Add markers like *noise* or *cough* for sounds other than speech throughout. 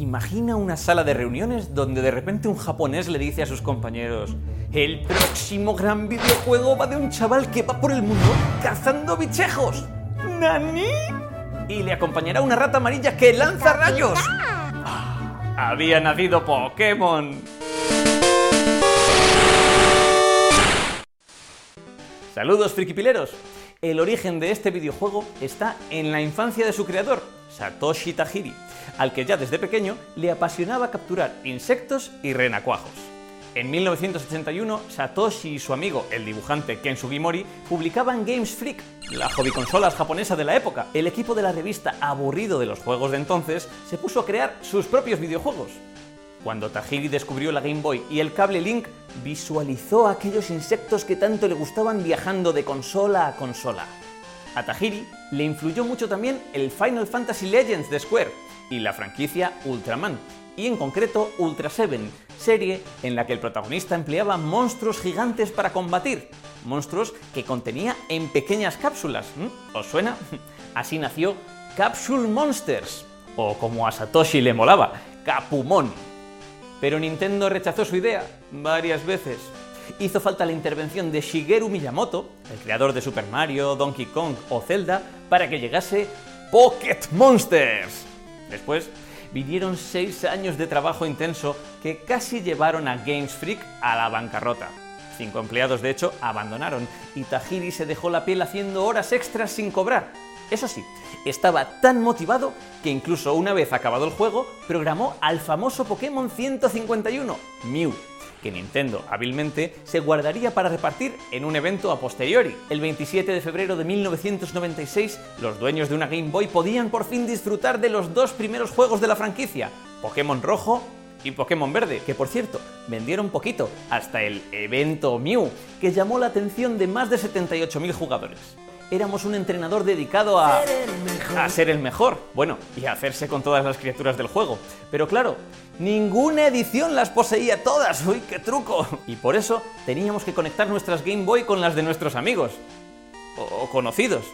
Imagina una sala de reuniones donde de repente un japonés le dice a sus compañeros: El próximo gran videojuego va de un chaval que va por el mundo cazando bichejos. ¿Nani? Y le acompañará una rata amarilla que lanza rayos. Ah, había nacido Pokémon. Saludos frikipileros. El origen de este videojuego está en la infancia de su creador, Satoshi Tajiri, al que ya desde pequeño le apasionaba capturar insectos y renacuajos. En 1981, Satoshi y su amigo, el dibujante Ken Sugimori, publicaban Games Freak, la hobbyconsolas japonesa de la época. El equipo de la revista, aburrido de los juegos de entonces, se puso a crear sus propios videojuegos. Cuando Tajiri descubrió la Game Boy y el cable Link, visualizó aquellos insectos que tanto le gustaban viajando de consola a consola. A Tajiri le influyó mucho también el Final Fantasy Legends de Square y la franquicia Ultraman, y en concreto Ultra Seven, serie en la que el protagonista empleaba monstruos gigantes para combatir, monstruos que contenía en pequeñas cápsulas. ¿Os suena? *laughs* Así nació Capsule Monsters, o como a Satoshi le molaba, Capumon. Pero Nintendo rechazó su idea varias veces. Hizo falta la intervención de Shigeru Miyamoto, el creador de Super Mario, Donkey Kong o Zelda, para que llegase Pocket Monsters. Después vinieron seis años de trabajo intenso que casi llevaron a Games Freak a la bancarrota. Cinco empleados, de hecho, abandonaron y Tajiri se dejó la piel haciendo horas extras sin cobrar. Eso sí, estaba tan motivado que incluso una vez acabado el juego, programó al famoso Pokémon 151, Mew, que Nintendo hábilmente se guardaría para repartir en un evento a posteriori. El 27 de febrero de 1996, los dueños de una Game Boy podían por fin disfrutar de los dos primeros juegos de la franquicia, Pokémon Rojo y Pokémon Verde, que por cierto vendieron poquito, hasta el evento Mew, que llamó la atención de más de 78.000 jugadores éramos un entrenador dedicado a... a ser el mejor. Bueno, y a hacerse con todas las criaturas del juego. Pero claro, ninguna edición las poseía todas. ¡Uy, qué truco! Y por eso teníamos que conectar nuestras Game Boy con las de nuestros amigos. O, conocidos.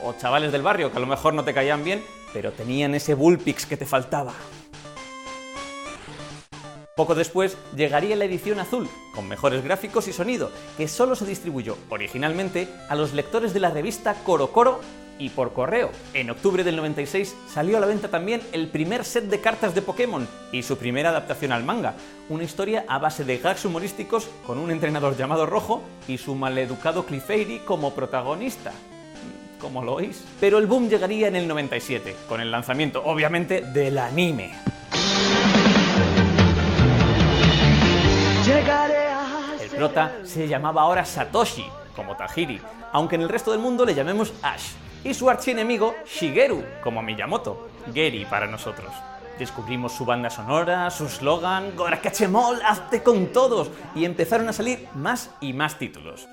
O, o chavales del barrio que a lo mejor no te caían bien, pero tenían ese Bullpix que te faltaba. Poco después llegaría la edición azul, con mejores gráficos y sonido, que solo se distribuyó originalmente a los lectores de la revista Coro Coro y por correo. En octubre del 96 salió a la venta también el primer set de cartas de Pokémon y su primera adaptación al manga, una historia a base de gags humorísticos con un entrenador llamado Rojo y su maleducado Clefairy como protagonista. ¿Cómo lo oís? Pero el boom llegaría en el 97, con el lanzamiento, obviamente, del anime. Prota se llamaba ahora Satoshi, como Tajiri, aunque en el resto del mundo le llamemos Ash, y su archienemigo Shigeru, como Miyamoto, Geri para nosotros. Descubrimos su banda sonora, su slogan, Gorakachemol, hazte con todos, y empezaron a salir más y más títulos.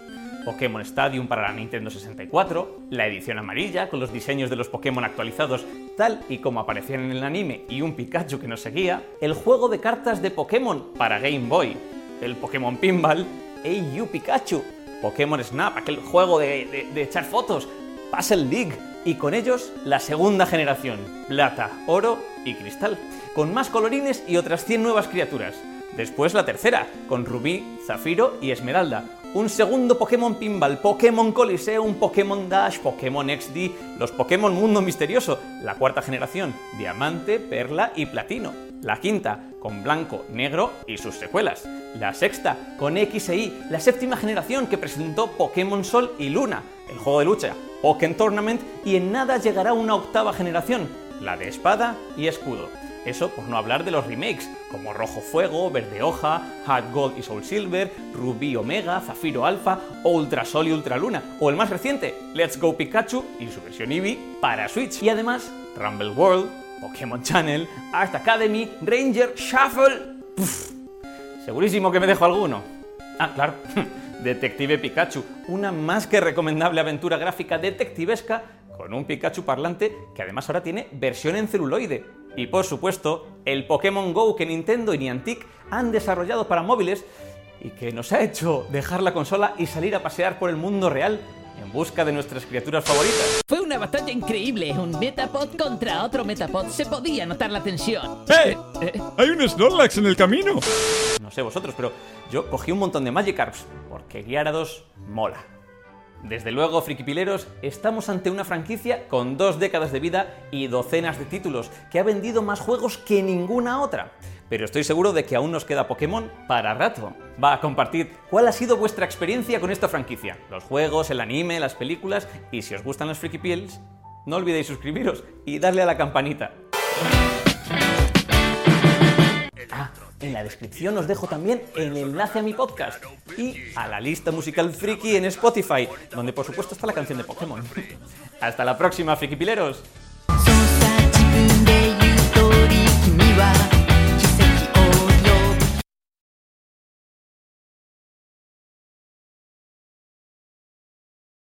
Pokémon Stadium para la Nintendo 64, la edición amarilla con los diseños de los Pokémon actualizados tal y como aparecían en el anime y un Pikachu que nos seguía, el juego de cartas de Pokémon para Game Boy, el Pokémon Pinball, Hey You Pikachu, Pokémon Snap, aquel juego de, echar fotos, Puzzle League, y con ellos la segunda generación, plata, oro y cristal, con más colorines y otras 100 nuevas criaturas. Después la tercera, con Rubí, Zafiro y Esmeralda. Un segundo Pokémon Pinball, Pokémon Coliseum, Pokémon Dash, Pokémon XD, los Pokémon Mundo Misterioso, la cuarta generación, Diamante, Perla y Platino. La quinta, con blanco, negro y sus secuelas. La sexta, con X e Y, la séptima generación que presentó Pokémon Sol y Luna, el juego de lucha, Pokémon Tournament, y en nada llegará una octava generación, la de espada y escudo. Eso por no hablar de los remakes, como Rojo Fuego, Verde Hoja, Hard Gold y Soul Silver, Rubí Omega, Zafiro Alpha, Ultra Sol y Ultra Luna, o el más reciente, Let's Go Pikachu y su versión Eevee para Switch. Y además, Rumble World, Pokémon Channel, Art Academy, Ranger, Shuffle... segurísimo que me dejo alguno. Ah, claro, *laughs* Detective Pikachu, una más que recomendable aventura gráfica detectivesca con un Pikachu parlante que además ahora tiene versión en celuloide. Y por supuesto, el Pokémon Go que Nintendo y Niantic han desarrollado para móviles y que nos ha hecho dejar la consola y salir a pasear por el mundo real en busca de nuestras criaturas favoritas. Fue una batalla increíble, un Metapod contra otro Metapod. Se podía notar la tensión. ¡Eh! ¡Hay un Snorlax en el camino! No sé vosotros, pero yo cogí un montón de Magikarps porque Gyarados mola. Desde luego, frikipileros, estamos ante una franquicia con dos décadas de vida y docenas de títulos, que ha vendido más juegos que ninguna otra. Pero estoy seguro de que aún nos queda Pokémon para rato. Va a compartir cuál ha sido vuestra experiencia con esta franquicia, los juegos, el anime, las películas, y si os gustan los frikipiels, no olvidéis suscribiros y darle a la campanita. Ah, en la descripción os dejo también el enlace a mi podcast y a la lista musical friki en Spotify, donde por supuesto está la canción de Pokémon. *laughs* Hasta la próxima, frikipileros.